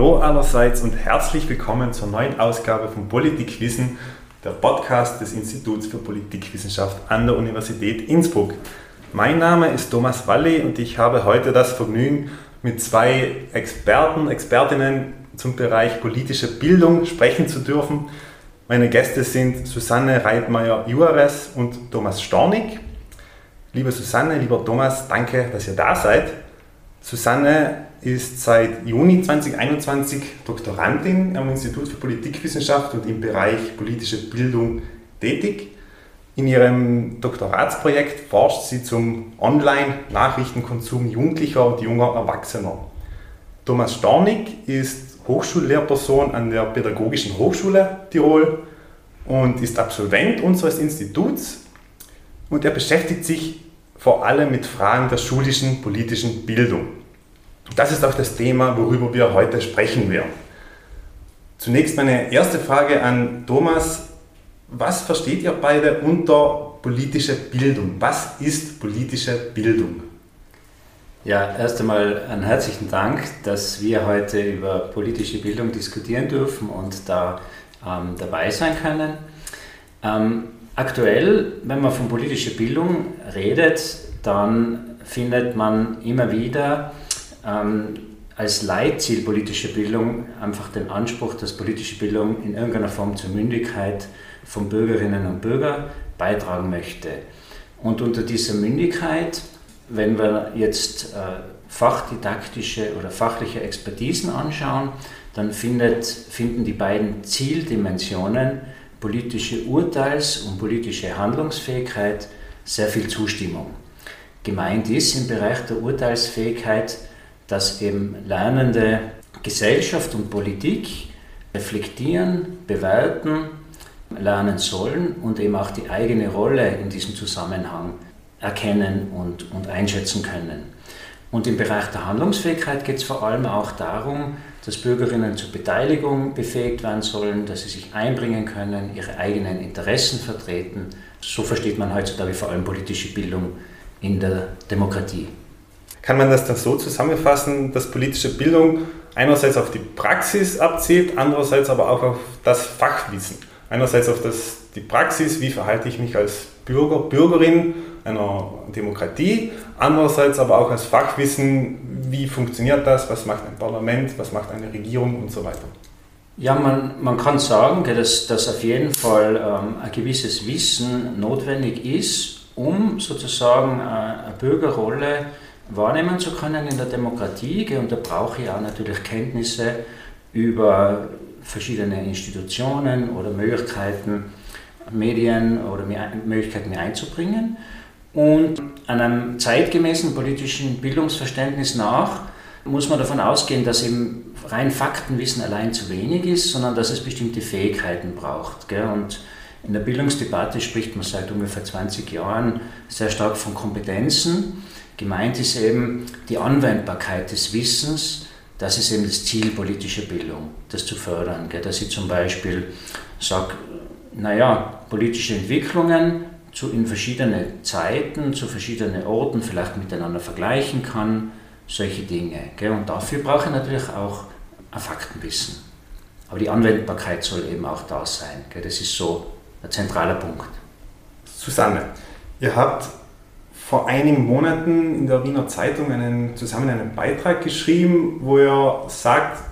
Hallo allerseits und herzlich willkommen zur neuen Ausgabe von Politikwissen, der Podcast des Instituts für Politikwissenschaft an der Universität Innsbruck. Mein Name ist Thomas Walli und ich habe heute das Vergnügen, mit zwei Experten, Expertinnen zum Bereich politische Bildung sprechen zu dürfen. Meine Gäste sind Susanne Reitmeier-Juarez und Thomas Stornig. Liebe Susanne, lieber Thomas, danke, dass ihr da seid. Susanne ist seit Juni 2021 Doktorandin am Institut für Politikwissenschaft und im Bereich politische Bildung tätig. In ihrem Doktoratsprojekt forscht sie zum Online-Nachrichtenkonsum Jugendlicher und junger Erwachsener. Thomas Stornig ist Hochschullehrperson an der Pädagogischen Hochschule Tirol und ist Absolvent unseres Instituts und er beschäftigt sich vor allem mit Fragen der schulischen politischen Bildung. Das ist auch das Thema, worüber wir heute sprechen werden. Zunächst meine erste Frage an Thomas. Was versteht ihr beide unter politische Bildung? Was ist politische Bildung? Ja, erst einmal einen herzlichen Dank, dass wir heute über politische Bildung diskutieren dürfen und da ähm, dabei sein können. Ähm, aktuell, wenn man von politischer Bildung redet, dann findet man immer wieder ähm, als Leitziel politischer Bildung einfach den Anspruch, dass politische Bildung in irgendeiner Form zur Mündigkeit von Bürgerinnen und Bürgern beitragen möchte. Und unter dieser Mündigkeit, wenn wir jetzt äh, fachdidaktische oder fachliche Expertisen anschauen, dann findet, finden die beiden Zieldimensionen politische Urteils- und politische Handlungsfähigkeit sehr viel Zustimmung. Gemeint ist im Bereich der Urteilsfähigkeit, dass eben Lernende Gesellschaft und Politik reflektieren, bewerten, lernen sollen und eben auch die eigene Rolle in diesem Zusammenhang erkennen und, und einschätzen können. Und im Bereich der Handlungsfähigkeit geht es vor allem auch darum, dass Bürgerinnen zur Beteiligung befähigt werden sollen, dass sie sich einbringen können, ihre eigenen Interessen vertreten. So versteht man heutzutage vor allem politische Bildung in der Demokratie. Kann man das dann so zusammenfassen, dass politische Bildung einerseits auf die Praxis abzielt, andererseits aber auch auf das Fachwissen? Einerseits auf das, die Praxis, wie verhalte ich mich als Bürger, Bürgerin einer Demokratie, andererseits aber auch als Fachwissen, wie funktioniert das, was macht ein Parlament, was macht eine Regierung und so weiter. Ja, man, man kann sagen, dass, dass auf jeden Fall ähm, ein gewisses Wissen notwendig ist, um sozusagen äh, eine Bürgerrolle wahrnehmen zu können in der Demokratie. Und da brauche ich auch natürlich Kenntnisse über verschiedene Institutionen oder Möglichkeiten, Medien oder Möglichkeiten einzubringen. Und einem zeitgemäßen politischen Bildungsverständnis nach muss man davon ausgehen, dass eben rein Faktenwissen allein zu wenig ist, sondern dass es bestimmte Fähigkeiten braucht. Und in der Bildungsdebatte spricht man seit ungefähr 20 Jahren sehr stark von Kompetenzen. Gemeint ist eben die Anwendbarkeit des Wissens, das ist eben das Ziel politischer Bildung, das zu fördern. Dass ich zum Beispiel sage, naja, politische Entwicklungen zu, in verschiedene Zeiten, zu verschiedenen Orten vielleicht miteinander vergleichen kann, solche Dinge. Und dafür brauche ich natürlich auch ein Faktenwissen. Aber die Anwendbarkeit soll eben auch da sein. Das ist so ein zentraler Punkt. Susanne, ihr habt vor einigen Monaten in der Wiener Zeitung einen, zusammen einen Beitrag geschrieben, wo er sagt,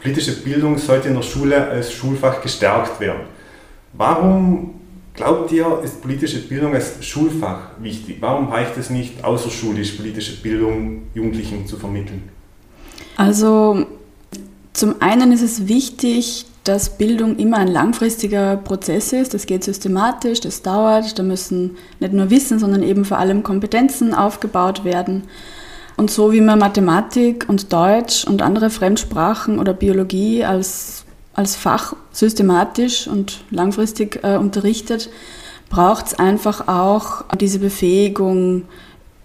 politische Bildung sollte in der Schule als Schulfach gestärkt werden. Warum glaubt ihr, ist politische Bildung als Schulfach wichtig? Warum reicht es nicht, außerschulisch politische Bildung Jugendlichen zu vermitteln? Also zum einen ist es wichtig, dass Bildung immer ein langfristiger Prozess ist. Das geht systematisch, das dauert. Da müssen nicht nur Wissen, sondern eben vor allem Kompetenzen aufgebaut werden. Und so wie man Mathematik und Deutsch und andere Fremdsprachen oder Biologie als, als Fach systematisch und langfristig äh, unterrichtet, braucht es einfach auch diese Befähigung,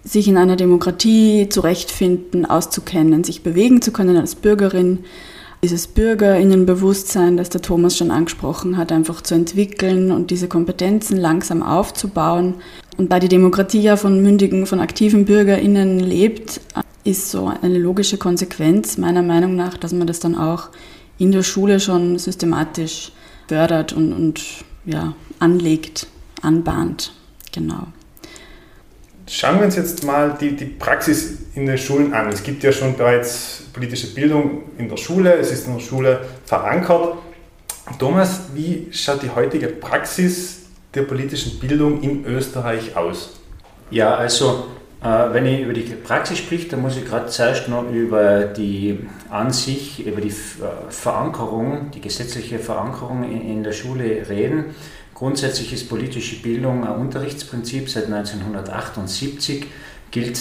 sich in einer Demokratie zurechtfinden, auszukennen, sich bewegen zu können als Bürgerin, dieses Bürgerinnenbewusstsein, das der Thomas schon angesprochen hat, einfach zu entwickeln und diese Kompetenzen langsam aufzubauen. Und da die Demokratie ja von mündigen, von aktiven Bürgerinnen lebt, ist so eine logische Konsequenz meiner Meinung nach, dass man das dann auch in der Schule schon systematisch fördert und, und ja, anlegt, anbahnt. Genau. Schauen wir uns jetzt mal die, die Praxis in den Schulen an. Es gibt ja schon bereits politische Bildung in der Schule, es ist in der Schule verankert. Thomas, wie schaut die heutige Praxis der politischen Bildung in Österreich aus? Ja, also wenn ich über die Praxis spreche, dann muss ich gerade zuerst noch über die an über die äh, Verankerung, die gesetzliche Verankerung in der Schule reden. Grundsätzlich ist politische Bildung ein Unterrichtsprinzip. Seit 1978 gilt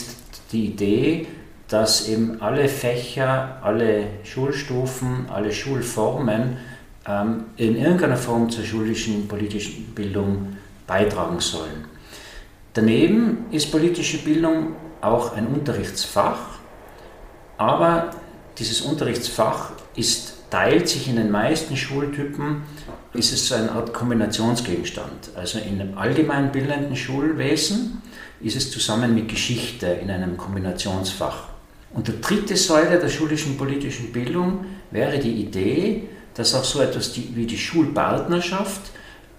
die Idee, dass eben alle Fächer, alle Schulstufen, alle Schulformen ähm, in irgendeiner Form zur schulischen politischen Bildung beitragen sollen. Daneben ist politische Bildung auch ein Unterrichtsfach, aber dieses Unterrichtsfach ist, teilt sich in den meisten Schultypen, ist es so eine Art Kombinationsgegenstand. Also in einem allgemeinbildenden Schulwesen ist es zusammen mit Geschichte in einem Kombinationsfach. Und der dritte Säule der schulischen politischen Bildung wäre die Idee, dass auch so etwas wie die Schulpartnerschaft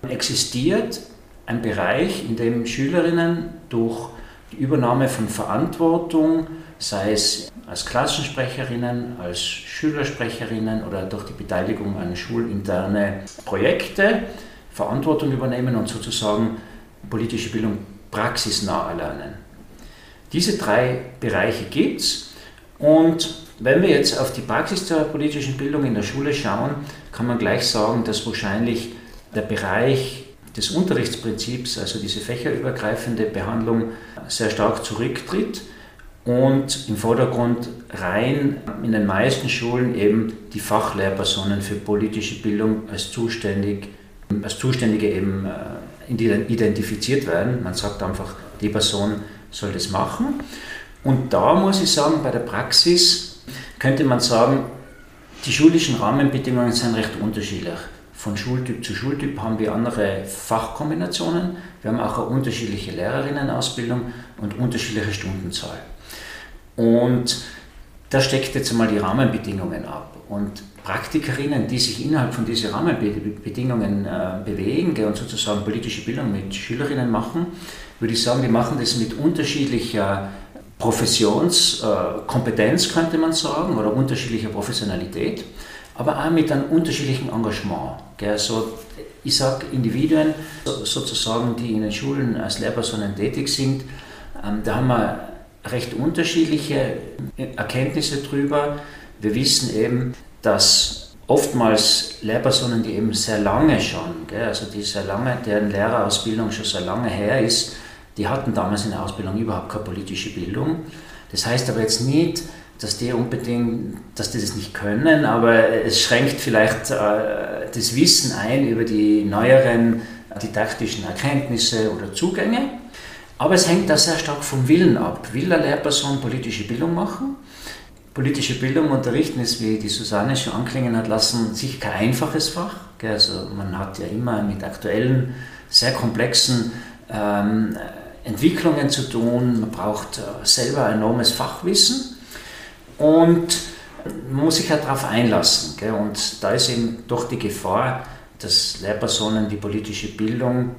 existiert, ein Bereich, in dem Schülerinnen durch die Übernahme von Verantwortung, sei es als Klassensprecherinnen, als Schülersprecherinnen oder durch die Beteiligung an schulinterne Projekte Verantwortung übernehmen und sozusagen politische Bildung praxisnah erlernen. Diese drei Bereiche gibt es und wenn wir jetzt auf die Praxis der politischen Bildung in der Schule schauen, kann man gleich sagen, dass wahrscheinlich der Bereich des Unterrichtsprinzips, also diese fächerübergreifende Behandlung, sehr stark zurücktritt und im Vordergrund rein in den meisten Schulen eben die Fachlehrpersonen für politische Bildung als, zuständig, als Zuständige eben äh, identifiziert werden. Man sagt einfach, die Person soll das machen. Und da muss ich sagen, bei der Praxis könnte man sagen, die schulischen Rahmenbedingungen sind recht unterschiedlich von Schultyp zu Schultyp haben wir andere Fachkombinationen. Wir haben auch eine unterschiedliche Lehrerinnenausbildung und unterschiedliche Stundenzahl. Und da steckt jetzt einmal die Rahmenbedingungen ab. Und Praktikerinnen, die sich innerhalb von diesen Rahmenbedingungen äh, bewegen und sozusagen politische Bildung mit Schülerinnen machen, würde ich sagen, die machen das mit unterschiedlicher Professionskompetenz, könnte man sagen, oder unterschiedlicher Professionalität aber auch mit einem unterschiedlichen Engagement. Gell? So, ich sage Individuen, so, sozusagen, die in den Schulen als Lehrpersonen tätig sind, ähm, da haben wir recht unterschiedliche Erkenntnisse drüber. Wir wissen eben, dass oftmals Lehrpersonen, die eben sehr lange schon, gell, also die sehr lange, deren Lehrerausbildung schon sehr lange her ist, die hatten damals in der Ausbildung überhaupt keine politische Bildung. Das heißt aber jetzt nicht, dass die unbedingt, dass die das nicht können, aber es schränkt vielleicht äh, das Wissen ein über die neueren didaktischen Erkenntnisse oder Zugänge. Aber es hängt da sehr stark vom Willen ab. Will eine Lehrperson politische Bildung machen? Politische Bildung unterrichten ist, wie die Susanne schon anklingen hat lassen, sicher kein einfaches Fach. Also man hat ja immer mit aktuellen, sehr komplexen ähm, Entwicklungen zu tun. Man braucht äh, selber enormes Fachwissen. Und man muss sich halt darauf einlassen. Gell? Und da ist eben doch die Gefahr, dass Lehrpersonen die politische Bildung,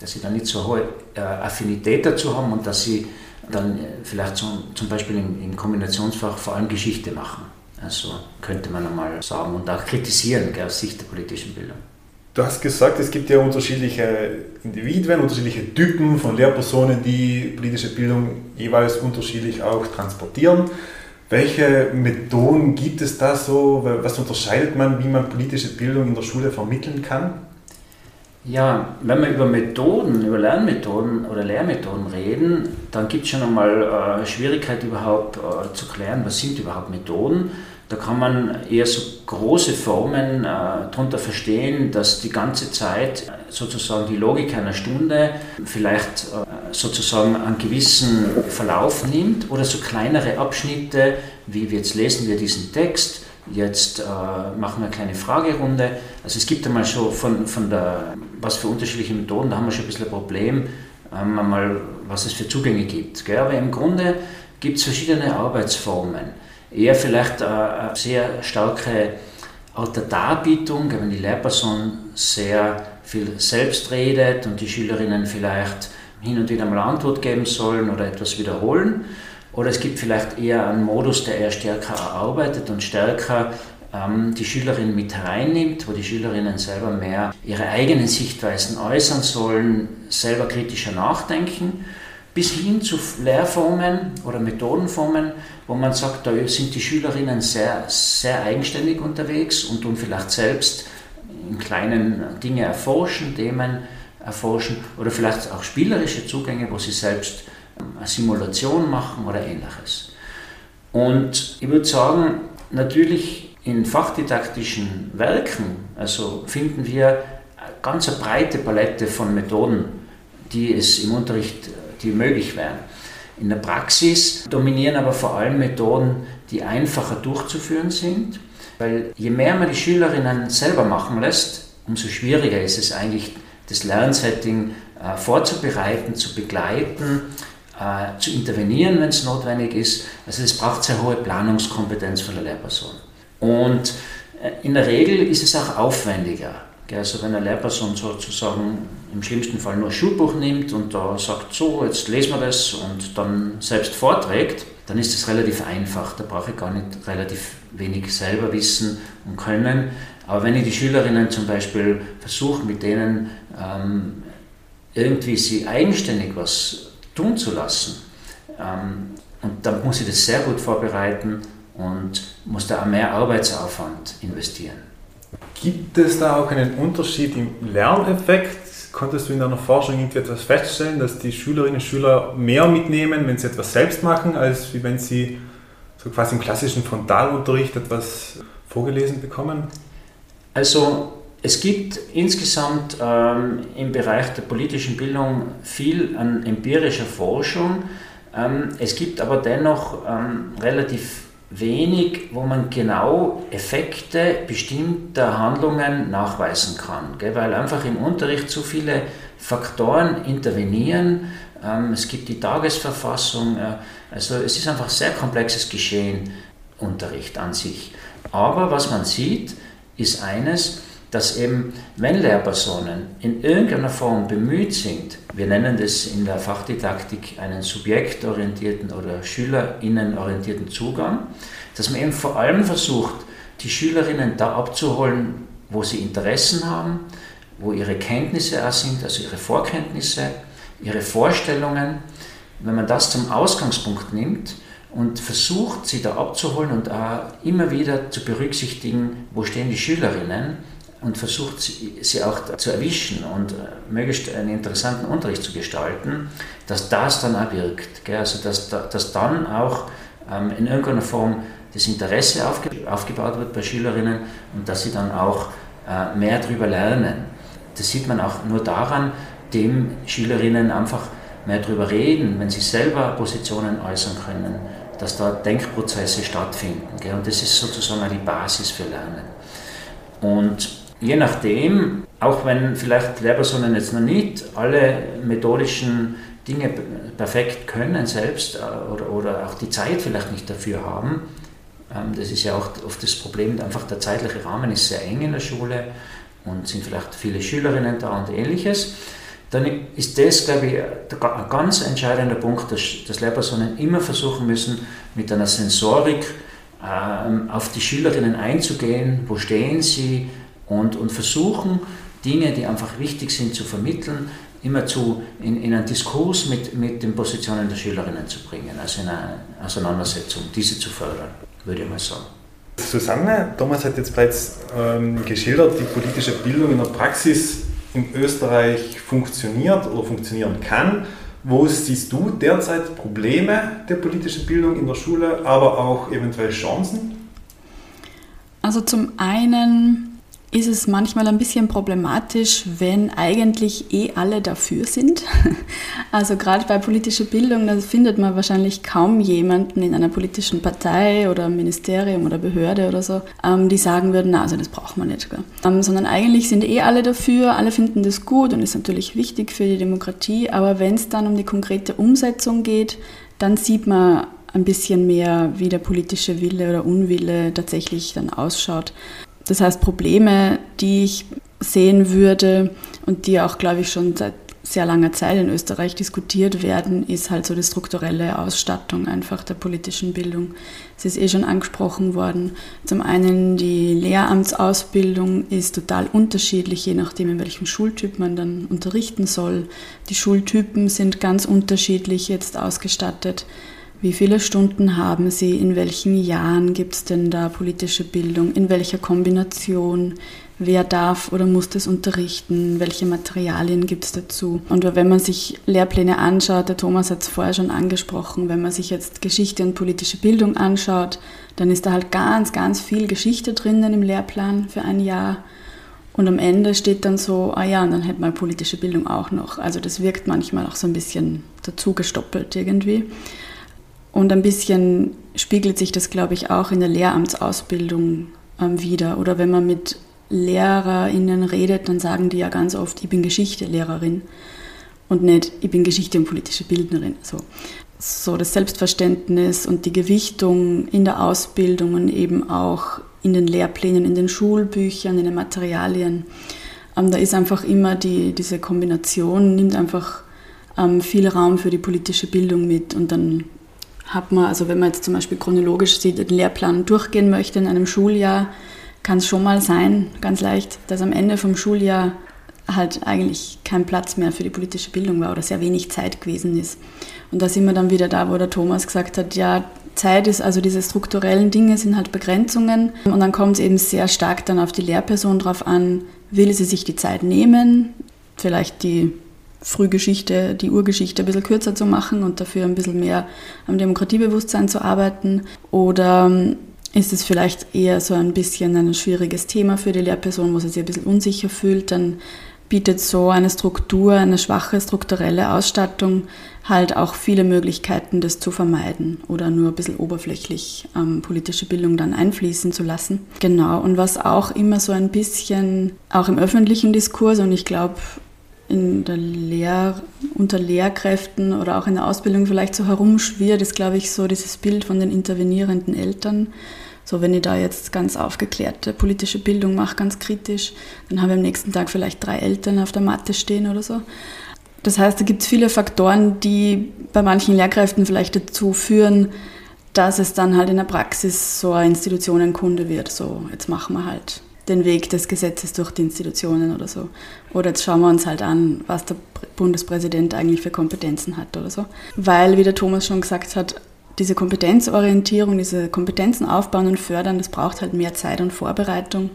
dass sie da nicht so hohe äh, Affinität dazu haben und dass sie dann äh, vielleicht zum, zum Beispiel im, im Kombinationsfach vor allem Geschichte machen. Also könnte man einmal sagen und auch kritisieren gell, aus Sicht der politischen Bildung. Du hast gesagt, es gibt ja unterschiedliche Individuen, unterschiedliche Typen von Lehrpersonen, die politische Bildung jeweils unterschiedlich auch transportieren. Welche Methoden gibt es da so? Was unterscheidet man, wie man politische Bildung in der Schule vermitteln kann? Ja, wenn wir über Methoden, über Lernmethoden oder Lehrmethoden reden, dann gibt es schon einmal äh, Schwierigkeit überhaupt äh, zu klären, was sind überhaupt Methoden. Da kann man eher so große Formen äh, darunter verstehen, dass die ganze Zeit sozusagen die Logik einer Stunde vielleicht äh, sozusagen einen gewissen Verlauf nimmt oder so kleinere Abschnitte, wie jetzt lesen wir diesen Text, jetzt äh, machen wir eine kleine Fragerunde. Also es gibt einmal schon von, von der, was für unterschiedliche Methoden, da haben wir schon ein bisschen ein Problem, ähm, einmal, was es für Zugänge gibt. Gell? Aber im Grunde gibt es verschiedene Arbeitsformen. Eher vielleicht eine sehr starke Art der Darbietung, wenn die Lehrperson sehr viel selbst redet und die Schülerinnen vielleicht hin und wieder mal Antwort geben sollen oder etwas wiederholen. Oder es gibt vielleicht eher einen Modus, der eher stärker erarbeitet und stärker ähm, die Schülerin mit hereinnimmt, wo die Schülerinnen selber mehr ihre eigenen Sichtweisen äußern sollen, selber kritischer nachdenken, bis hin zu Lehrformen oder Methodenformen, wo man sagt, da sind die Schülerinnen sehr, sehr eigenständig unterwegs und tun vielleicht selbst in kleinen Dinge erforschen, Themen erforschen oder vielleicht auch spielerische Zugänge, wo sie selbst eine Simulation machen oder ähnliches. Und ich würde sagen, natürlich in fachdidaktischen Werken, also finden wir eine ganz breite Palette von Methoden, die es im Unterricht, die möglich wären. In der Praxis dominieren aber vor allem Methoden, die einfacher durchzuführen sind, weil je mehr man die Schülerinnen selber machen lässt, umso schwieriger ist es eigentlich, das Lernsetting äh, vorzubereiten, zu begleiten, äh, zu intervenieren, wenn es notwendig ist. Also es braucht sehr hohe Planungskompetenz von der Lehrperson. Und äh, in der Regel ist es auch aufwendiger. Also wenn eine Lehrperson sozusagen im schlimmsten Fall nur Schulbuch nimmt und da sagt, so, jetzt lesen wir das und dann selbst vorträgt, dann ist das relativ einfach. Da brauche ich gar nicht relativ wenig selber wissen und können. Aber wenn ich die Schülerinnen zum Beispiel versuche, mit denen ähm, irgendwie sie eigenständig was tun zu lassen, ähm, und dann muss ich das sehr gut vorbereiten und muss da auch mehr Arbeitsaufwand investieren. Gibt es da auch einen Unterschied im Lerneffekt? Konntest du in deiner Forschung irgendwie etwas feststellen, dass die Schülerinnen und Schüler mehr mitnehmen, wenn sie etwas selbst machen, als wenn sie so quasi im klassischen Frontalunterricht etwas vorgelesen bekommen? Also es gibt insgesamt ähm, im Bereich der politischen Bildung viel an empirischer Forschung. Ähm, es gibt aber dennoch ähm, relativ wenig, wo man genau Effekte bestimmter Handlungen nachweisen kann, gell? weil einfach im Unterricht zu viele Faktoren intervenieren. Ähm, es gibt die Tagesverfassung, äh, also es ist einfach sehr komplexes Geschehen, Unterricht an sich. Aber was man sieht, ist eines, dass eben, wenn Lehrpersonen in irgendeiner Form bemüht sind, wir nennen das in der Fachdidaktik einen subjektorientierten oder schülerinnenorientierten Zugang, dass man eben vor allem versucht, die Schülerinnen da abzuholen, wo sie Interessen haben, wo ihre Kenntnisse auch sind, also ihre Vorkenntnisse, ihre Vorstellungen. Wenn man das zum Ausgangspunkt nimmt, und versucht, sie da abzuholen und auch immer wieder zu berücksichtigen, wo stehen die Schülerinnen und versucht, sie auch zu erwischen und äh, möglichst einen interessanten Unterricht zu gestalten, dass das dann auch wirkt. Also dass, dass dann auch ähm, in irgendeiner Form das Interesse aufgebaut wird bei Schülerinnen und dass sie dann auch äh, mehr darüber lernen. Das sieht man auch nur daran, dem Schülerinnen einfach mehr darüber reden, wenn sie selber Positionen äußern können, dass da Denkprozesse stattfinden. Und das ist sozusagen die Basis für Lernen. Und je nachdem, auch wenn vielleicht Lehrpersonen jetzt noch nicht alle methodischen Dinge perfekt können selbst äh, oder, oder auch die Zeit vielleicht nicht dafür haben, ähm, das ist ja auch oft das Problem, einfach der zeitliche Rahmen ist sehr eng in der Schule und sind vielleicht viele Schülerinnen da und ähnliches dann ist das, glaube ich, ein ganz entscheidender Punkt, dass, dass Lehrpersonen immer versuchen müssen, mit einer Sensorik ähm, auf die Schülerinnen einzugehen, wo stehen sie und, und versuchen, Dinge, die einfach wichtig sind, zu vermitteln, immer zu, in, in einen Diskurs mit, mit den Positionen der Schülerinnen zu bringen, also in eine Auseinandersetzung, diese zu fördern, würde ich mal sagen. Susanne, Thomas hat jetzt bereits ähm, geschildert, die politische Bildung in der Praxis in Österreich funktioniert oder funktionieren kann. Wo siehst du derzeit Probleme der politischen Bildung in der Schule, aber auch eventuell Chancen? Also zum einen ist es manchmal ein bisschen problematisch, wenn eigentlich eh alle dafür sind. Also gerade bei politischer Bildung, da findet man wahrscheinlich kaum jemanden in einer politischen Partei oder Ministerium oder Behörde oder so, ähm, die sagen würden, na, also das braucht man nicht. Ähm, sondern eigentlich sind eh alle dafür, alle finden das gut und ist natürlich wichtig für die Demokratie, aber wenn es dann um die konkrete Umsetzung geht, dann sieht man ein bisschen mehr, wie der politische Wille oder Unwille tatsächlich dann ausschaut. Das heißt, Probleme, die ich sehen würde und die auch, glaube ich, schon seit sehr langer Zeit in Österreich diskutiert werden, ist halt so die strukturelle Ausstattung einfach der politischen Bildung. Es ist eh schon angesprochen worden. Zum einen die Lehramtsausbildung ist total unterschiedlich, je nachdem, in welchem Schultyp man dann unterrichten soll. Die Schultypen sind ganz unterschiedlich jetzt ausgestattet. Wie viele Stunden haben Sie? In welchen Jahren gibt es denn da politische Bildung? In welcher Kombination? wer darf oder muss das unterrichten, welche Materialien gibt es dazu. Und wenn man sich Lehrpläne anschaut, der Thomas hat es vorher schon angesprochen, wenn man sich jetzt Geschichte und politische Bildung anschaut, dann ist da halt ganz, ganz viel Geschichte drinnen im Lehrplan für ein Jahr. Und am Ende steht dann so, ah ja, und dann hätte man politische Bildung auch noch. Also das wirkt manchmal auch so ein bisschen dazu gestoppelt irgendwie. Und ein bisschen spiegelt sich das, glaube ich, auch in der Lehramtsausbildung ähm, wieder. Oder wenn man mit LehrerInnen redet, dann sagen die ja ganz oft, ich bin Geschichte-Lehrerin und nicht, ich bin Geschichte- und politische Bildnerin. So. so das Selbstverständnis und die Gewichtung in der Ausbildung und eben auch in den Lehrplänen, in den Schulbüchern, in den Materialien. Ähm, da ist einfach immer die, diese Kombination, nimmt einfach ähm, viel Raum für die politische Bildung mit und dann hat man, also wenn man jetzt zum Beispiel chronologisch den Lehrplan durchgehen möchte in einem Schuljahr, kann es schon mal sein, ganz leicht, dass am Ende vom Schuljahr halt eigentlich kein Platz mehr für die politische Bildung war oder sehr wenig Zeit gewesen ist. Und da sind wir dann wieder da, wo der Thomas gesagt hat, ja, Zeit ist, also diese strukturellen Dinge sind halt Begrenzungen und dann kommt es eben sehr stark dann auf die Lehrperson drauf an, will sie sich die Zeit nehmen, vielleicht die Frühgeschichte, die Urgeschichte ein bisschen kürzer zu machen und dafür ein bisschen mehr am Demokratiebewusstsein zu arbeiten? Oder ist es vielleicht eher so ein bisschen ein schwieriges Thema für die Lehrperson, wo sie sich ein bisschen unsicher fühlt, dann bietet so eine Struktur, eine schwache strukturelle Ausstattung halt auch viele Möglichkeiten, das zu vermeiden oder nur ein bisschen oberflächlich ähm, politische Bildung dann einfließen zu lassen. Genau, und was auch immer so ein bisschen, auch im öffentlichen Diskurs und ich glaube, in der Lehr unter Lehrkräften oder auch in der Ausbildung vielleicht so herumschwirrt, ist, glaube ich, so dieses Bild von den intervenierenden Eltern so, wenn ich da jetzt ganz aufgeklärte politische Bildung mache, ganz kritisch, dann habe ich am nächsten Tag vielleicht drei Eltern auf der Matte stehen oder so. Das heißt, da gibt es viele Faktoren, die bei manchen Lehrkräften vielleicht dazu führen, dass es dann halt in der Praxis so eine Institutionenkunde wird. So, jetzt machen wir halt den Weg des Gesetzes durch die Institutionen oder so. Oder jetzt schauen wir uns halt an, was der Bundespräsident eigentlich für Kompetenzen hat oder so. Weil, wie der Thomas schon gesagt hat, diese Kompetenzorientierung, diese Kompetenzen aufbauen und fördern, das braucht halt mehr Zeit und Vorbereitung.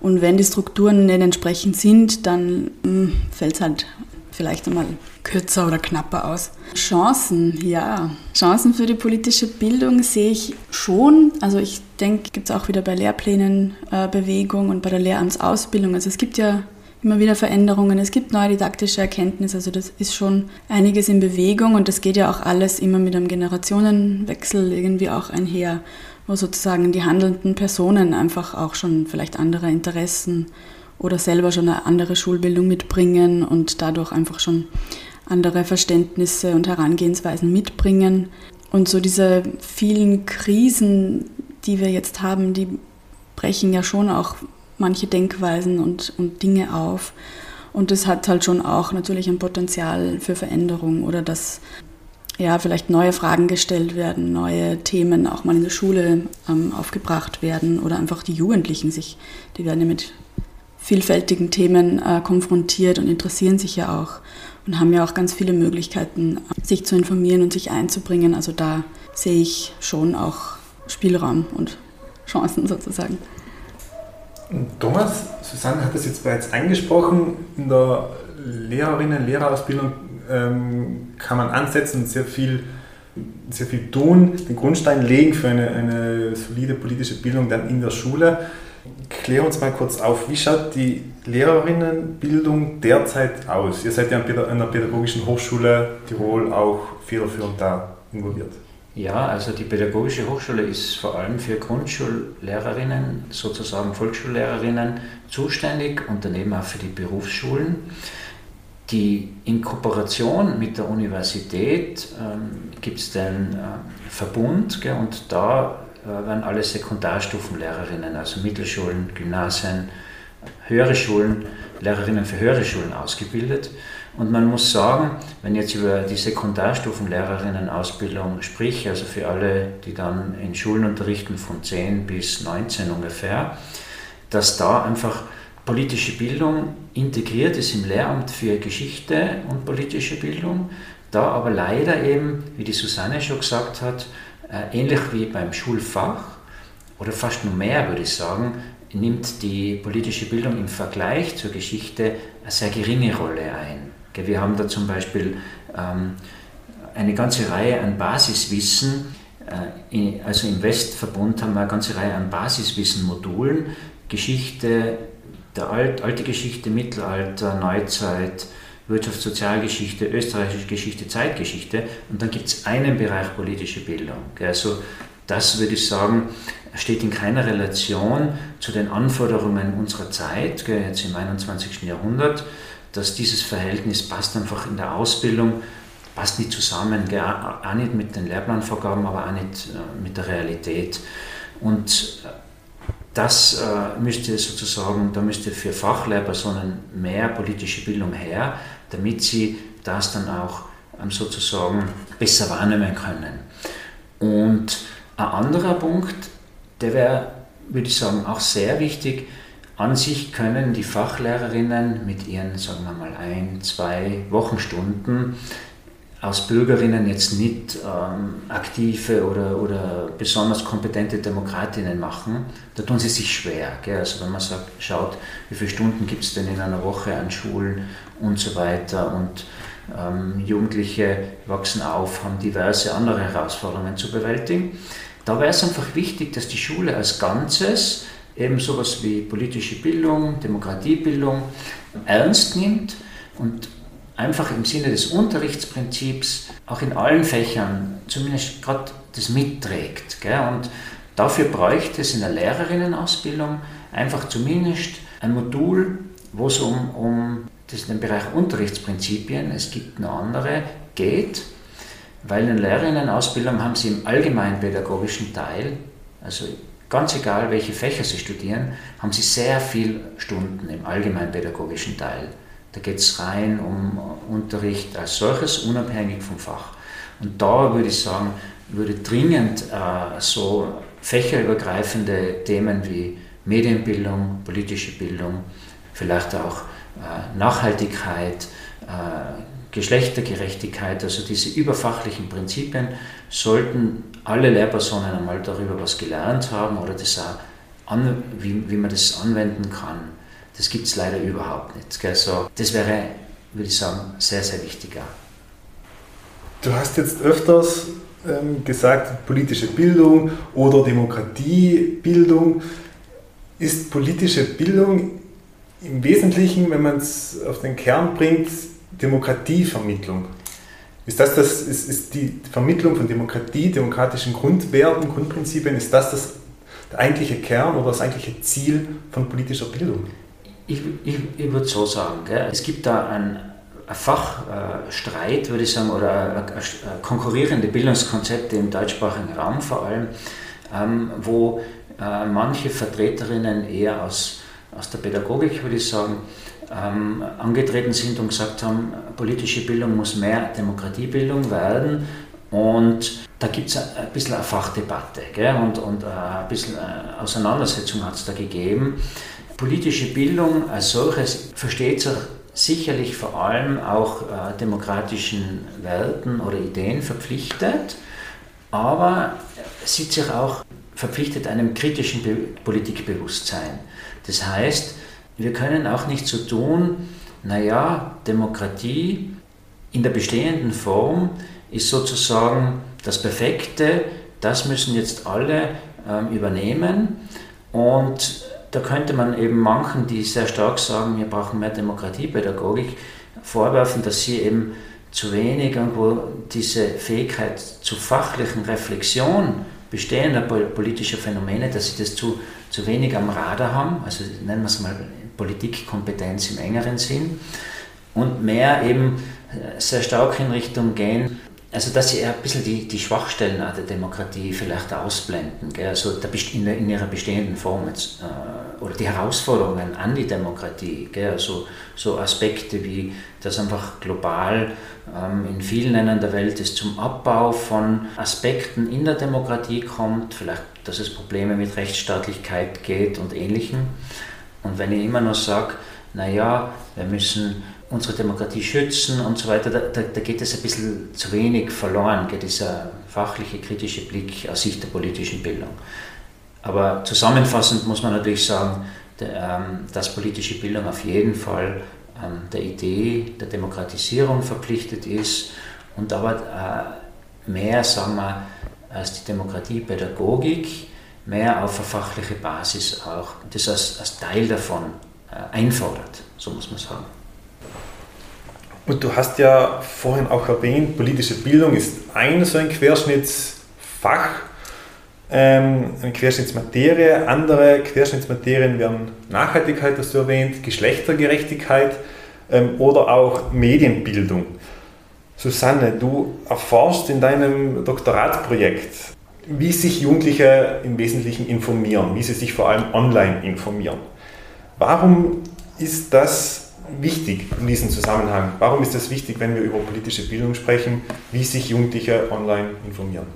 Und wenn die Strukturen nicht entsprechend sind, dann hm, fällt es halt vielleicht einmal kürzer oder knapper aus. Chancen, ja. Chancen für die politische Bildung sehe ich schon. Also ich denke, gibt es auch wieder bei Lehrplänen äh, Bewegung und bei der Lehramtsausbildung. Also es gibt ja immer wieder Veränderungen. Es gibt neue didaktische Erkenntnisse, also das ist schon einiges in Bewegung und das geht ja auch alles immer mit einem Generationenwechsel irgendwie auch einher, wo sozusagen die handelnden Personen einfach auch schon vielleicht andere Interessen oder selber schon eine andere Schulbildung mitbringen und dadurch einfach schon andere Verständnisse und Herangehensweisen mitbringen. Und so diese vielen Krisen, die wir jetzt haben, die brechen ja schon auch manche Denkweisen und, und Dinge auf. Und das hat halt schon auch natürlich ein Potenzial für Veränderung oder dass ja, vielleicht neue Fragen gestellt werden, neue Themen auch mal in der Schule ähm, aufgebracht werden oder einfach die Jugendlichen sich, die werden ja mit vielfältigen Themen äh, konfrontiert und interessieren sich ja auch und haben ja auch ganz viele Möglichkeiten, sich zu informieren und sich einzubringen. Also da sehe ich schon auch Spielraum und Chancen sozusagen. Thomas, Susanne hat das jetzt bereits angesprochen, in der Lehrerinnen- Lehrerausbildung ähm, kann man ansetzen und sehr viel, sehr viel tun, den Grundstein legen für eine, eine solide politische Bildung dann in der Schule. Klär uns mal kurz auf, wie schaut die Lehrerinnenbildung derzeit aus? Ihr seid ja an der Pädagogischen Hochschule Tirol auch federführend da involviert. Ja, also die Pädagogische Hochschule ist vor allem für Grundschullehrerinnen, sozusagen Volksschullehrerinnen, zuständig und daneben auch für die Berufsschulen. die in Kooperation mit der Universität ähm, gibt es den äh, Verbund gell, und da äh, werden alle Sekundarstufenlehrerinnen, also Mittelschulen, Gymnasien, höhere Schulen, Lehrerinnen für höhere Schulen ausgebildet. Und man muss sagen, wenn ich jetzt über die Sekundarstufenlehrerinnenausbildung spricht, also für alle, die dann in Schulen unterrichten von 10 bis 19 ungefähr, dass da einfach politische Bildung integriert ist im Lehramt für Geschichte und politische Bildung, da aber leider eben, wie die Susanne schon gesagt hat, ähnlich wie beim Schulfach oder fast nur mehr, würde ich sagen, nimmt die politische Bildung im Vergleich zur Geschichte eine sehr geringe Rolle ein. Wir haben da zum Beispiel ähm, eine ganze Reihe an Basiswissen, äh, also im Westverbund haben wir eine ganze Reihe an Basiswissen-Modulen, Geschichte, der Alt, alte Geschichte, Mittelalter, Neuzeit, Wirtschafts-, Sozialgeschichte, österreichische Geschichte, Zeitgeschichte und dann gibt es einen Bereich politische Bildung. Also das würde ich sagen, steht in keiner Relation zu den Anforderungen unserer Zeit, jetzt im 21. Jahrhundert, dass dieses Verhältnis passt einfach in der Ausbildung, passt nicht zusammen, auch nicht mit den Lehrplanvorgaben, aber auch nicht äh, mit der Realität. Und das äh, müsste sozusagen, da müsste für Fachlehrpersonen mehr politische Bildung her, damit sie das dann auch ähm, sozusagen besser wahrnehmen können. Und ein anderer Punkt, der wäre, würde ich sagen, auch sehr wichtig. An sich können die Fachlehrerinnen mit ihren, sagen wir mal, ein, zwei Wochenstunden aus Bürgerinnen jetzt nicht ähm, aktive oder, oder besonders kompetente Demokratinnen machen, da tun sie sich schwer. Gell? Also wenn man sagt, schaut, wie viele Stunden gibt es denn in einer Woche an Schulen und so weiter und ähm, Jugendliche wachsen auf, haben diverse andere Herausforderungen zu bewältigen. Da wäre es einfach wichtig, dass die Schule als Ganzes eben sowas wie politische Bildung, Demokratiebildung ernst nimmt und einfach im Sinne des Unterrichtsprinzips auch in allen Fächern zumindest gerade das mitträgt. Gell? Und dafür bräuchte es in der Lehrerinnenausbildung einfach zumindest ein Modul, wo es um, um das den Bereich Unterrichtsprinzipien, es gibt noch andere, geht, weil in der Lehrerinnenausbildung haben sie im allgemeinpädagogischen Teil, also ganz egal welche Fächer sie studieren, haben sie sehr viele Stunden im allgemeinpädagogischen Teil. Da geht es rein um Unterricht als solches, unabhängig vom Fach. Und da würde ich sagen, würde dringend äh, so fächerübergreifende Themen wie Medienbildung, politische Bildung, vielleicht auch äh, Nachhaltigkeit, äh, Geschlechtergerechtigkeit, also diese überfachlichen Prinzipien, sollten alle Lehrpersonen einmal darüber was gelernt haben oder das auch an, wie, wie man das anwenden kann. Das gibt es leider überhaupt nicht. Also das wäre, würde ich sagen, sehr, sehr wichtig. Du hast jetzt öfters ähm, gesagt, politische Bildung oder Demokratiebildung. Ist politische Bildung im Wesentlichen, wenn man es auf den Kern bringt, Demokratievermittlung? Ist das, das ist, ist die Vermittlung von Demokratie, demokratischen Grundwerten, Grundprinzipien, ist das, das der eigentliche Kern oder das eigentliche Ziel von politischer Bildung? Ich, ich, ich würde so sagen, gell? es gibt da ein, Fachstreit, würde ich sagen, oder konkurrierende Bildungskonzepte im deutschsprachigen Raum vor allem, ähm, wo äh, manche Vertreterinnen eher aus, aus der Pädagogik, würde ich sagen, ähm, angetreten sind und gesagt haben, politische Bildung muss mehr Demokratiebildung werden. Und da gibt es ein bisschen eine Fachdebatte gell? und, und äh, ein bisschen äh, Auseinandersetzung hat es da gegeben politische Bildung als solches versteht sich sicherlich vor allem auch äh, demokratischen Werten oder Ideen verpflichtet, aber sieht sich auch verpflichtet einem kritischen Be Politikbewusstsein. Das heißt, wir können auch nicht so tun, naja, Demokratie in der bestehenden Form ist sozusagen das Perfekte, das müssen jetzt alle ähm, übernehmen und da könnte man eben manchen, die sehr stark sagen, wir brauchen mehr Demokratiepädagogik, vorwerfen, dass sie eben zu wenig irgendwo diese Fähigkeit zur fachlichen Reflexion bestehender politischer Phänomene, dass sie das zu, zu wenig am Radar haben, also nennen wir es mal Politikkompetenz im engeren Sinn. und mehr eben sehr stark in Richtung gehen, also dass sie ein bisschen die, die Schwachstellen der Demokratie vielleicht ausblenden, gell? also in, in, ihrer bestehenden Form jetzt, äh, oder die Herausforderungen an die Demokratie, gell? Also, so Aspekte wie, dass einfach global ähm, in vielen Ländern der Welt es zum Abbau von Aspekten in der Demokratie kommt, vielleicht, dass es Probleme mit Rechtsstaatlichkeit geht und Ähnlichem. Und wenn ich immer noch sage, naja, wir müssen unsere Demokratie schützen und so weiter, da, da, geht es ein bisschen zu wenig verloren, dieser fachliche, kritische Blick aus Sicht der politischen Bildung. Aber zusammenfassend muss man natürlich sagen, ähm, dass politische Bildung auf jeden Fall ähm, der Idee der Demokratisierung verpflichtet ist und aber äh, mehr, sagen wir, als die Demokratiepädagogik, mehr auf eine fachliche Basis auch, das als, als Teil davon äh, einfordert, so muss man sagen. Und du hast ja vorhin auch erwähnt, politische Bildung ist ein so ein Querschnittsfach, ähm, eine Querschnittsmaterie. Andere Querschnittsmaterien wären Nachhaltigkeit, hast du erwähnt, Geschlechtergerechtigkeit ähm, oder auch Medienbildung. Susanne, du erforschst in deinem Doktoratsprojekt, wie sich Jugendliche im Wesentlichen informieren, wie sie sich vor allem online informieren. Warum ist das wichtig in diesem Zusammenhang? Warum ist es wichtig, wenn wir über politische Bildung sprechen, wie sich Jugendliche online informieren?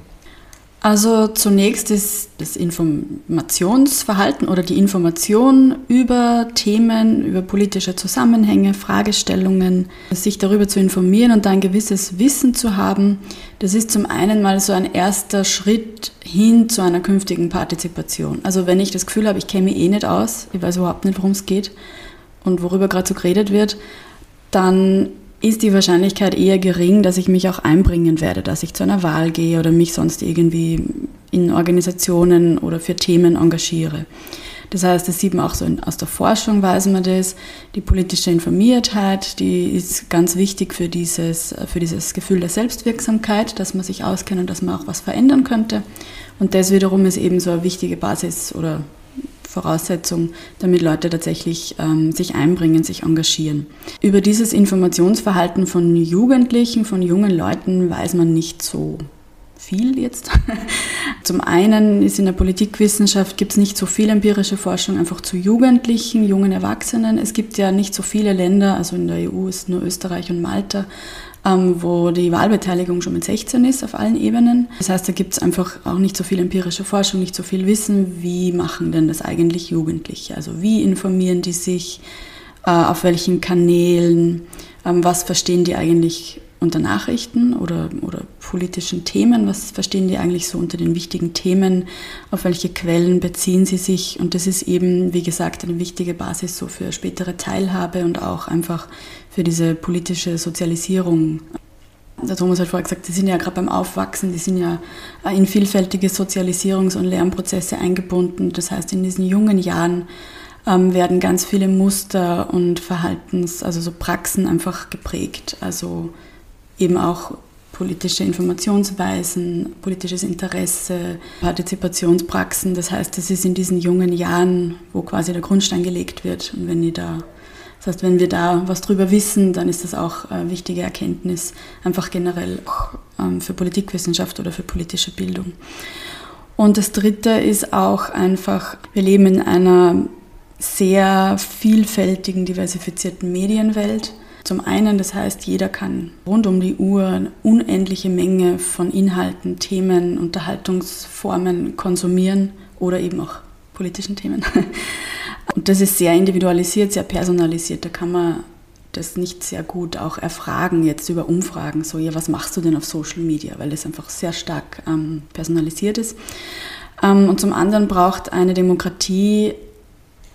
Also zunächst ist das Informationsverhalten oder die Information über Themen, über politische Zusammenhänge, Fragestellungen, sich darüber zu informieren und ein gewisses Wissen zu haben, das ist zum einen mal so ein erster Schritt hin zu einer künftigen Partizipation. Also wenn ich das Gefühl habe, ich kenne mich eh nicht aus, ich weiß überhaupt nicht, worum es geht, und worüber gerade so geredet wird, dann ist die Wahrscheinlichkeit eher gering, dass ich mich auch einbringen werde, dass ich zu einer Wahl gehe oder mich sonst irgendwie in Organisationen oder für Themen engagiere. Das heißt, das sieht man auch so aus der Forschung, weiß man das. Die politische Informiertheit, die ist ganz wichtig für dieses, für dieses Gefühl der Selbstwirksamkeit, dass man sich auskennt und dass man auch was verändern könnte. Und das wiederum ist eben so eine wichtige Basis oder Voraussetzung, damit Leute tatsächlich ähm, sich einbringen, sich engagieren. Über dieses Informationsverhalten von Jugendlichen, von jungen Leuten weiß man nicht so viel jetzt. Zum einen ist in der Politikwissenschaft gibt es nicht so viel empirische Forschung einfach zu Jugendlichen, jungen Erwachsenen. Es gibt ja nicht so viele Länder, also in der EU ist nur Österreich und Malta, wo die Wahlbeteiligung schon mit 16 ist auf allen Ebenen. Das heißt, da gibt es einfach auch nicht so viel empirische Forschung, nicht so viel Wissen, wie machen denn das eigentlich Jugendliche? Also wie informieren die sich, äh, auf welchen Kanälen, ähm, was verstehen die eigentlich unter Nachrichten oder, oder politischen Themen? Was verstehen die eigentlich so unter den wichtigen Themen? Auf welche Quellen beziehen sie sich? Und das ist eben, wie gesagt, eine wichtige Basis so für spätere Teilhabe und auch einfach für diese politische Sozialisierung. Der Thomas hat vorher gesagt, die sind ja gerade beim Aufwachsen, die sind ja in vielfältige Sozialisierungs- und Lernprozesse eingebunden. Das heißt, in diesen jungen Jahren ähm, werden ganz viele Muster und Verhaltens, also so Praxen einfach geprägt. Also eben auch politische Informationsweisen, politisches Interesse, Partizipationspraxen. Das heißt, es ist in diesen jungen Jahren, wo quasi der Grundstein gelegt wird. Und wenn die da das heißt, wenn wir da was drüber wissen, dann ist das auch eine wichtige Erkenntnis, einfach generell auch ähm, für Politikwissenschaft oder für politische Bildung. Und das Dritte ist auch einfach, wir leben in einer sehr vielfältigen, diversifizierten Medienwelt. Zum einen, das heißt, jeder kann rund um die Uhr eine unendliche Menge von Inhalten, Themen, Unterhaltungsformen konsumieren oder eben auch politischen Themen. Und das ist sehr individualisiert, sehr personalisiert. Da kann man das nicht sehr gut auch erfragen, jetzt über Umfragen, so, ja, was machst du denn auf Social Media, weil das einfach sehr stark ähm, personalisiert ist. Ähm, und zum anderen braucht eine Demokratie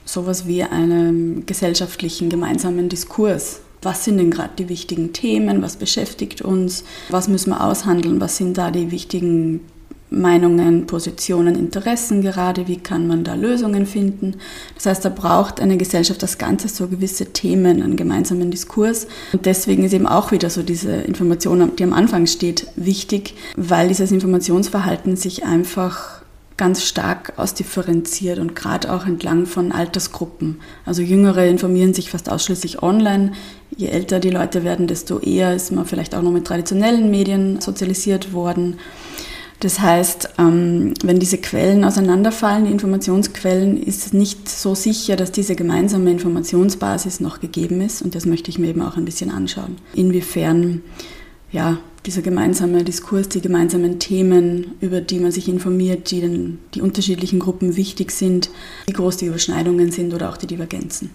sowas wie einen gesellschaftlichen gemeinsamen Diskurs. Was sind denn gerade die wichtigen Themen? Was beschäftigt uns? Was müssen wir aushandeln? Was sind da die wichtigen Meinungen, Positionen, Interessen gerade, wie kann man da Lösungen finden. Das heißt, da braucht eine Gesellschaft das Ganze so gewisse Themen, einen gemeinsamen Diskurs. Und deswegen ist eben auch wieder so diese Information, die am Anfang steht, wichtig, weil dieses Informationsverhalten sich einfach ganz stark ausdifferenziert und gerade auch entlang von Altersgruppen. Also Jüngere informieren sich fast ausschließlich online. Je älter die Leute werden, desto eher ist man vielleicht auch noch mit traditionellen Medien sozialisiert worden. Das heißt, ähm, wenn diese Quellen auseinanderfallen, die Informationsquellen, ist es nicht so sicher, dass diese gemeinsame Informationsbasis noch gegeben ist. Und das möchte ich mir eben auch ein bisschen anschauen. Inwiefern ja, dieser gemeinsame Diskurs, die gemeinsamen Themen, über die man sich informiert, die den, die unterschiedlichen Gruppen wichtig sind, wie groß die Überschneidungen sind oder auch die Divergenzen.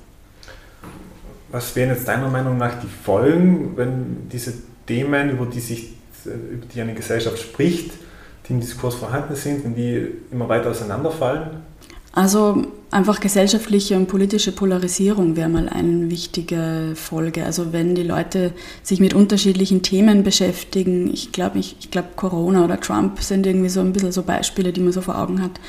Was wären jetzt deiner Meinung nach die Folgen, wenn diese Themen, über die sich über die eine Gesellschaft spricht, die im Diskurs vorhanden sind, wenn die immer weiter auseinanderfallen? Also einfach gesellschaftliche und politische Polarisierung wäre mal eine wichtige Folge. Also wenn die Leute sich mit unterschiedlichen Themen beschäftigen, ich glaube, ich, ich glaube Corona oder Trump sind irgendwie so ein bisschen so Beispiele, die man so vor Augen hat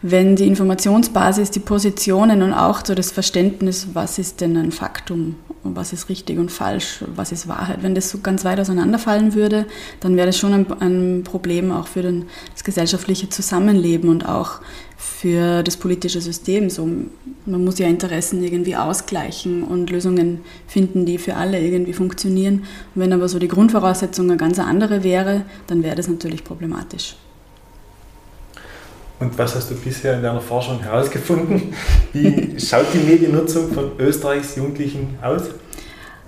wenn die Informationsbasis, die Positionen und auch so das Verständnis, was ist denn ein Faktum, was ist richtig und falsch, was ist Wahrheit, wenn das so ganz weit auseinanderfallen würde, dann wäre das schon ein, ein Problem auch für den, das gesellschaftliche Zusammenleben und auch für das politische System. So, man muss ja Interessen irgendwie ausgleichen und Lösungen finden, die für alle irgendwie funktionieren. Und wenn aber so die Grundvoraussetzung eine ganz andere wäre, dann wäre das natürlich problematisch. Und was hast du bisher in deiner Forschung herausgefunden? Wie schaut die Mediennutzung von Österreichs Jugendlichen aus?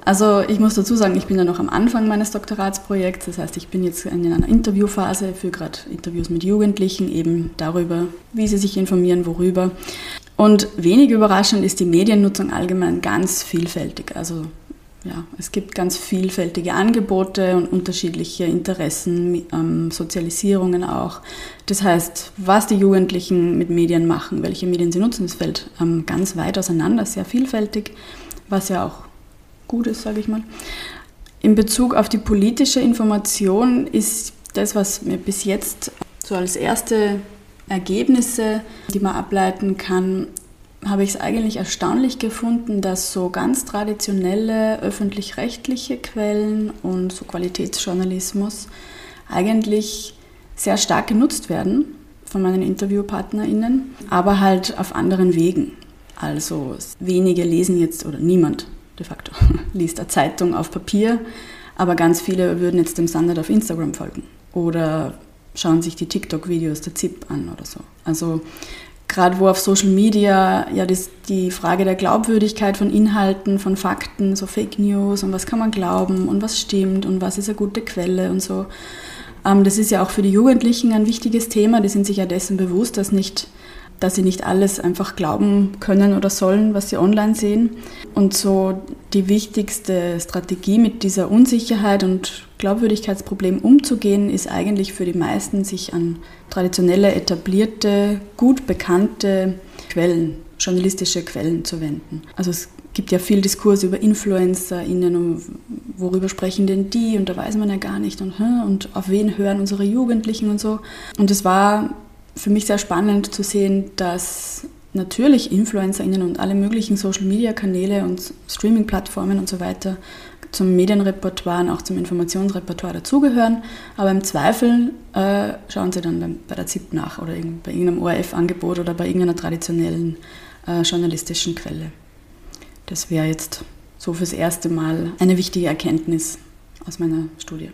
Also ich muss dazu sagen, ich bin ja noch am Anfang meines Doktoratsprojekts. Das heißt, ich bin jetzt in einer Interviewphase, für gerade Interviews mit Jugendlichen, eben darüber, wie sie sich informieren, worüber. Und wenig überraschend ist die Mediennutzung allgemein ganz vielfältig. Also ja, es gibt ganz vielfältige Angebote und unterschiedliche Interessen, ähm, Sozialisierungen auch. Das heißt, was die Jugendlichen mit Medien machen, welche Medien sie nutzen, das fällt ähm, ganz weit auseinander, sehr vielfältig, was ja auch gut sage ich mal. In Bezug auf die politische Information ist das, was mir bis jetzt so als erste Ergebnisse, die man ableiten kann, habe ich es eigentlich erstaunlich gefunden, dass so ganz traditionelle öffentlich-rechtliche Quellen und so Qualitätsjournalismus eigentlich sehr stark genutzt werden von meinen InterviewpartnerInnen, aber halt auf anderen Wegen. Also wenige lesen jetzt, oder niemand de facto, liest eine Zeitung auf Papier, aber ganz viele würden jetzt dem Standard auf Instagram folgen oder schauen sich die TikTok-Videos der ZIP an oder so. Also gerade wo auf Social Media ja das, die Frage der Glaubwürdigkeit von Inhalten, von Fakten, so Fake News und was kann man glauben und was stimmt und was ist eine gute Quelle und so. Ähm, das ist ja auch für die Jugendlichen ein wichtiges Thema. Die sind sich ja dessen bewusst, dass nicht dass sie nicht alles einfach glauben können oder sollen, was sie online sehen. Und so die wichtigste Strategie mit dieser Unsicherheit und Glaubwürdigkeitsproblem umzugehen, ist eigentlich für die meisten, sich an traditionelle, etablierte, gut bekannte Quellen, journalistische Quellen zu wenden. Also es gibt ja viel Diskurs über InfluencerInnen und worüber sprechen denn die und da weiß man ja gar nicht und, und auf wen hören unsere Jugendlichen und so. Und es war für mich sehr spannend zu sehen, dass natürlich InfluencerInnen und alle möglichen Social-Media-Kanäle und Streaming-Plattformen und so weiter zum Medienrepertoire und auch zum Informationsrepertoire dazugehören. Aber im Zweifel äh, schauen Sie dann bei der ZIP nach oder bei irgendeinem ORF-Angebot oder bei irgendeiner traditionellen äh, journalistischen Quelle. Das wäre jetzt so fürs erste Mal eine wichtige Erkenntnis aus meiner Studie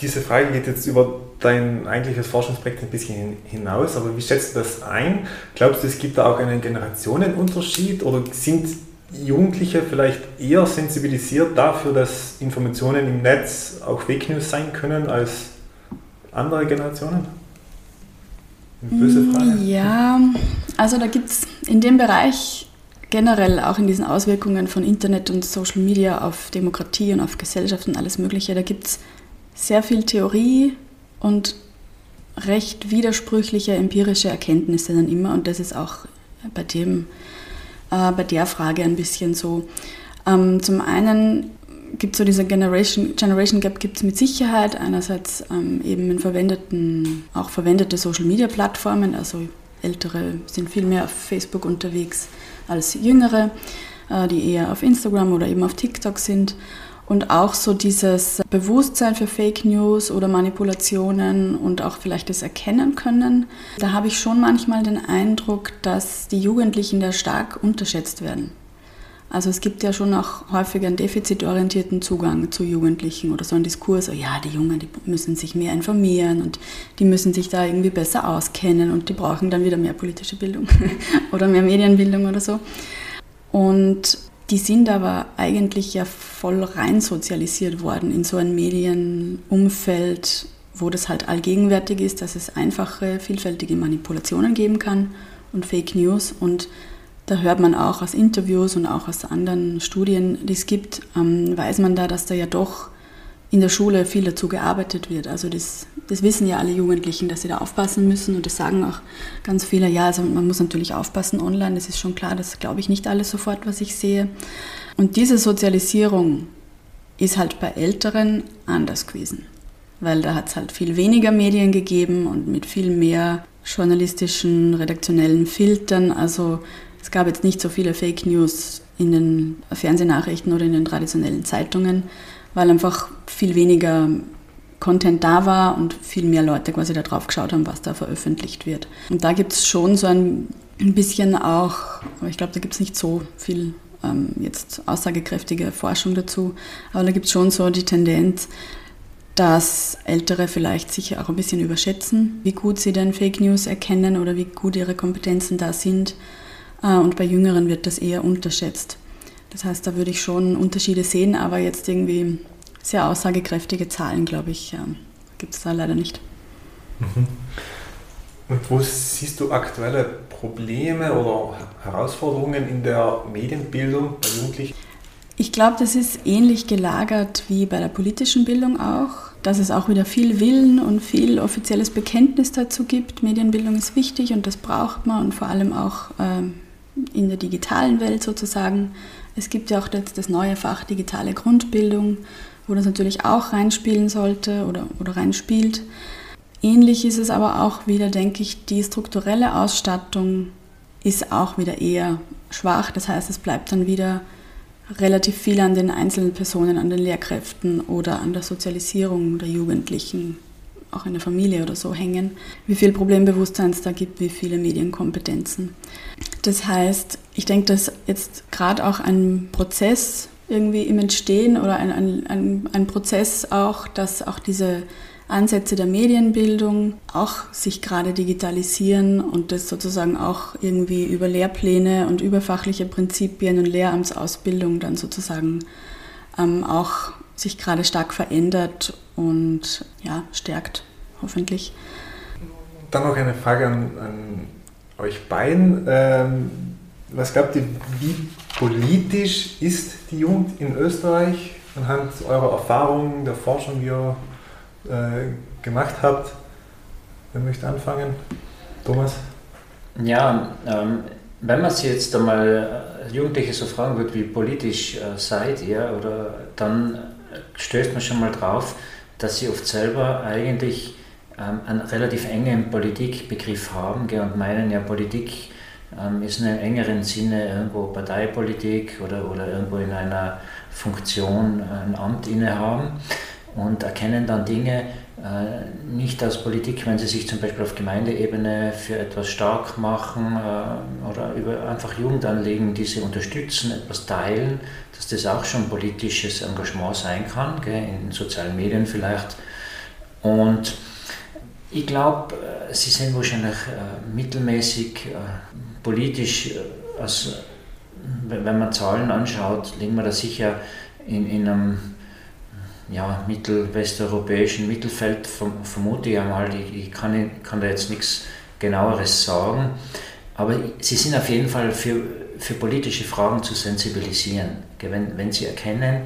diese Frage geht jetzt über dein eigentliches Forschungsprojekt ein bisschen hinaus, aber wie schätzt du das ein? Glaubst du, es gibt da auch einen Generationenunterschied oder sind Jugendliche vielleicht eher sensibilisiert dafür, dass Informationen im Netz auch Fake News sein können als andere Generationen? Eine böse Frage. Ja, also da gibt es in dem Bereich generell auch in diesen Auswirkungen von Internet und Social Media auf Demokratie und auf Gesellschaft und alles Mögliche, da gibt es sehr viel Theorie und recht widersprüchliche empirische Erkenntnisse dann immer. Und das ist auch bei dem äh, bei der Frage ein bisschen so. Ähm, zum einen gibt es so diese Generation, Generation Gap gibt es mit Sicherheit. Einerseits ähm, eben in verwendeten auch verwendete Social Media Plattformen, also ältere sind viel mehr auf Facebook unterwegs als jüngere, äh, die eher auf Instagram oder eben auf TikTok sind Und auch so dieses Bewusstsein für Fake News oder Manipulationen und auch vielleicht das Erkennen können. Da habe ich schon manchmal den Eindruck, dass die Jugendlichen da stark unterschätzt werden. Also es gibt ja schon auch häufig einen defizitorientierten Zugang zu Jugendlichen oder so ein Diskurs, oh ja, die Jungen, die müssen sich mehr informieren und die müssen sich da irgendwie besser auskennen und die brauchen dann wieder mehr politische Bildung oder mehr Medienbildung oder so. Und die sind aber eigentlich ja voll rein sozialisiert worden in so ein Medienumfeld, wo das halt allgegenwärtig ist, dass es einfache, vielfältige Manipulationen geben kann und Fake News. Und da hört man auch aus Interviews und auch aus anderen Studien, die es gibt, ähm, weiß man da, dass da ja doch in der Schule viel dazu gearbeitet wird. Also das, das wissen ja alle Jugendlichen, dass sie da aufpassen müssen und das sagen auch ganz viele. Ja, also man muss natürlich aufpassen online, das ist schon klar, das glaube ich nicht alles sofort, was ich sehe. Und diese Sozialisierung ist halt bei Älteren anders gewesen, weil da hat es halt viel weniger Medien gegeben und mit viel mehr journalistischen, redaktionellen Filtern. Also es gab jetzt nicht so viele Fake News in den Fernsehnachrichten oder in den traditionellen Zeitungen, weil einfach viel weniger Content da war und viel mehr Leute quasi da drauf geschaut haben, was da veröffentlicht wird. Und da gibt es schon so ein, ein bisschen auch, aber ich glaube, da gibt es nicht so viel ähm, jetzt aussagekräftige Forschung dazu, aber da gibt es schon so die Tendenz, dass Ältere vielleicht sich auch ein bisschen überschätzen, wie gut sie denn Fake News erkennen oder wie gut ihre Kompetenzen da sind äh, und bei Jüngeren wird das eher unterschätzt. Das heißt, da würde ich schon Unterschiede sehen, aber jetzt irgendwie sehr aussagekräftige Zahlen, glaube ich, gibt es da leider nicht. Mhm. Und wo siehst du aktuelle Probleme oder Herausforderungen in der Medienbildung bei Jugendlichen? Ich glaube, das ist ähnlich gelagert wie bei der politischen Bildung auch, dass es auch wieder viel Willen und viel offizielles Bekenntnis dazu gibt. Medienbildung ist wichtig und das braucht man und vor allem auch ähm, in der digitalen Welt sozusagen. Es gibt ja auch jetzt das neue Fach digitale Grundbildung, wo das natürlich auch reinspielen sollte oder, oder reinspielt. Ähnlich ist es aber auch wieder, denke ich, die strukturelle Ausstattung ist auch wieder eher schwach. Das heißt, es bleibt dann wieder relativ viel an den einzelnen Personen, an den Lehrkräften oder an der Sozialisierung der Jugendlichen auch in der Familie oder so hängen, wie viel Problembewusstsein es da gibt, wie viele Medienkompetenzen. Das heißt, ich denke, dass jetzt gerade auch ein Prozess irgendwie im Entstehen oder ein, ein, ein Prozess auch, dass auch diese Ansätze der Medienbildung auch sich gerade digitalisieren und das sozusagen auch irgendwie über Lehrpläne und überfachliche Prinzipien und Lehramtsausbildung dann sozusagen ähm, auch sich gerade stark verändert und ja, stärkt, hoffentlich. Dann noch eine Frage an, an euch beiden. Ähm, was glaubt ihr, wie politisch ist die Jugend in Österreich anhand eurer Erfahrungen, der Forschung, die ihr äh, gemacht habt? Wer möchte anfangen? Thomas? Ja, ähm, wenn man sich jetzt einmal Jugendliche so fragen wird, wie politisch äh, seid ihr, oder dann stößt man schon mal drauf, dass sie oft selber eigentlich ähm, einen relativ engen Politikbegriff haben gell, und meinen, ja, Politik ähm, ist in einem engeren Sinne irgendwo Parteipolitik oder, oder irgendwo in einer Funktion äh, ein Amt innehaben und erkennen dann Dinge äh, nicht als Politik, wenn sie sich zum Beispiel auf Gemeindeebene für etwas stark machen äh, oder über einfach Jugendanliegen, die sie unterstützen, etwas teilen, dass das auch schon politisches Engagement sein kann, gell, in sozialen Medien vielleicht. Und ich glaube, äh, sie sind wahrscheinlich äh, mittelmäßig äh, politisch, also, wenn man Zahlen anschaut, liegen wir da sicher in, in einem ja, mittelwesteuropäischen Mittelfeld, vermute ich einmal. Ich, ich kann, kann da jetzt nichts genaueres sagen. Aber sie sind auf jeden Fall für, für politische Fragen zu sensibilisieren. Wenn, wenn sie erkennen,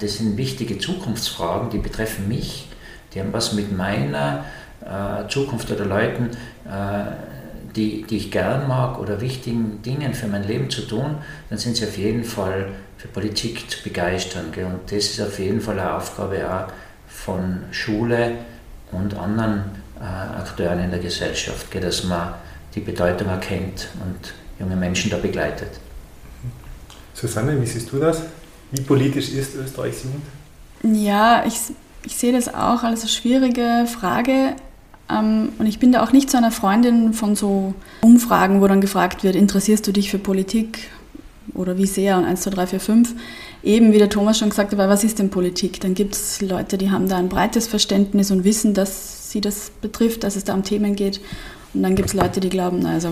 das sind wichtige Zukunftsfragen, die betreffen mich, die haben was mit meiner äh, Zukunft oder Leuten, äh, die, die ich gern mag oder wichtigen Dingen für mein Leben zu tun, dann sind sie auf jeden Fall für Politik zu begeistern. Gell? Und das ist auf jeden Fall eine Aufgabe auch von Schule und anderen äh, Akteuren in der Gesellschaft, gell? dass man die Bedeutung erkennt und junge Menschen da begleitet. Susanne, wie siehst du das? Wie politisch ist Österreichs Jugend? Ja, ich, ich sehe das auch als eine schwierige Frage. Ähm, und ich bin da auch nicht so einer Freundin von so Umfragen, wo dann gefragt wird, interessierst du dich für Politik oder wie sehr und 1, 2, 3, 4, 5. Eben, wie der Thomas schon gesagt hat, was ist denn Politik? Dann gibt es Leute, die haben da ein breites Verständnis und wissen, dass sie das betrifft, dass es da um Themen geht. Und dann gibt es Leute, die glauben, na, also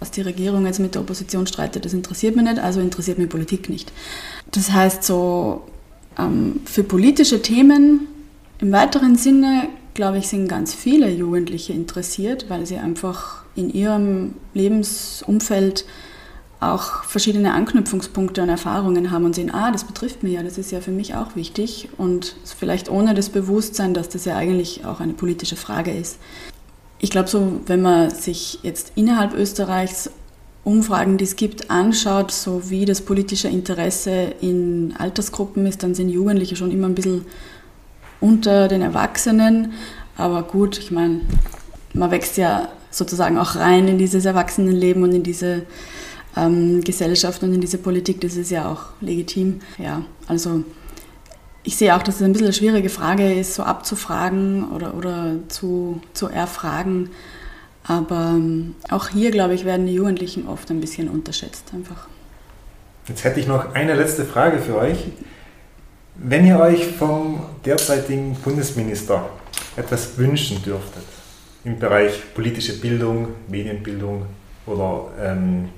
was die Regierung jetzt mit der Opposition streitet, das interessiert mich nicht, also interessiert mich Politik nicht. Das heißt, so ähm, für politische Themen im weiteren Sinne, glaube ich, sind ganz viele Jugendliche interessiert, weil sie einfach in ihrem Lebensumfeld auch verschiedene Anknüpfungspunkte und Erfahrungen haben und sehen, ah, das betrifft mich ja, das ist ja für mich auch wichtig und vielleicht ohne das Bewusstsein, dass das ja eigentlich auch eine politische Frage ist. Ich glaube so, wenn man sich jetzt innerhalb Österreichs Umfragen, die es gibt, anschaut, so wie das politische Interesse in Altersgruppen ist, dann sind Jugendliche schon immer ein bisschen unter den Erwachsenen. Aber gut, ich meine, man wächst ja sozusagen auch rein in dieses Erwachsenenleben und in diese ähm, Gesellschaft und in diese Politik, das ist ja auch legitim. Ja, also ich sehe auch, dass es ein bisschen eine schwierige Frage ist, so abzufragen oder, oder zu, zu erfragen. Aber ähm, auch hier, glaube ich, werden die Jugendlichen oft ein bisschen unterschätzt einfach. Jetzt hätte ich noch eine letzte Frage für euch. Wenn ihr euch vom derzeitigen Bundesminister etwas wünschen dürftet, im Bereich politische Bildung, Medienbildung oder ähm,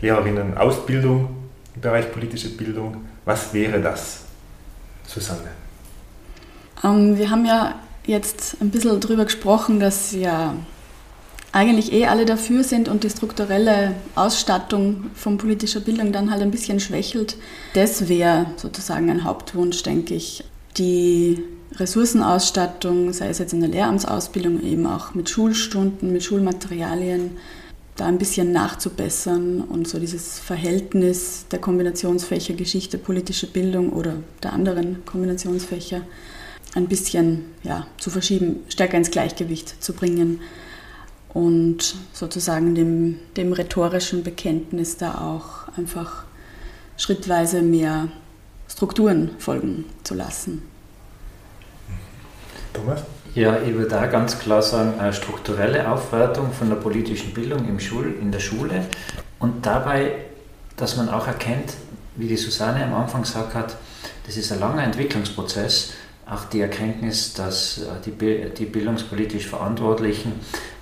Lehrerinnen-Ausbildung im Bereich politische Bildung. Was wäre das, Susanne? Ähm, wir haben ja jetzt ein bisschen darüber gesprochen, dass ja eigentlich eh alle dafür sind und die strukturelle Ausstattung von politischer Bildung dann halt ein bisschen schwächelt. Das wäre sozusagen ein Hauptwunsch, denke ich. Die Ressourcenausstattung, sei es jetzt in der Lehramtsausbildung, eben auch mit Schulstunden, mit Schulmaterialien, da ein bisschen nachzubessern und so dieses Verhältnis der Kombinationsfächer Geschichte, politische Bildung oder der anderen Kombinationsfächer ein bisschen ja, zu verschieben, stärker ins Gleichgewicht zu bringen und sozusagen dem, dem rhetorischen Bekenntnis da auch einfach schrittweise mehr Strukturen folgen zu lassen. Thomas? Ja, ich würde da ganz klar sagen, eine strukturelle Aufwertung von der politischen Bildung im Schul, in der Schule und dabei, dass man auch erkennt, wie die Susanne am Anfang gesagt hat, das ist ein langer Entwicklungsprozess, auch die Erkenntnis, dass äh, die, die bildungspolitisch Verantwortlichen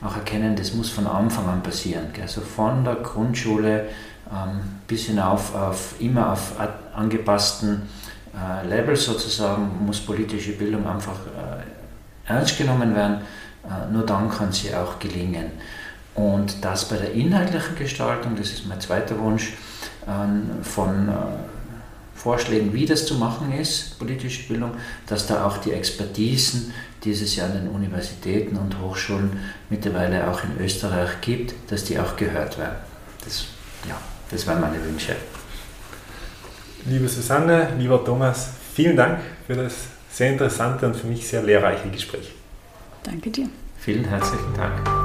auch erkennen, das muss von Anfang an passieren. Also von der Grundschule ähm, bis hinauf auf immer auf angepassten äh, Levels sozusagen muss politische Bildung einfach äh, ernst genommen werden, nur dann kann sie auch gelingen. Und das bei der inhaltlichen Gestaltung, das ist mein zweiter Wunsch, von äh, Vorschlägen, wie das zu machen ist, politische Bildung, dass da auch die Expertisen, die es ja an den Universitäten und Hochschulen mittlerweile auch in Österreich gibt, dass die auch gehört werden. Das, ja, das waren meine Wünsche. Liebe Susanne, lieber Thomas, vielen Dank für das sehr interessante und für mich sehr lehrreiche Gespräch. Danke dir. Vielen herzlichen Dank.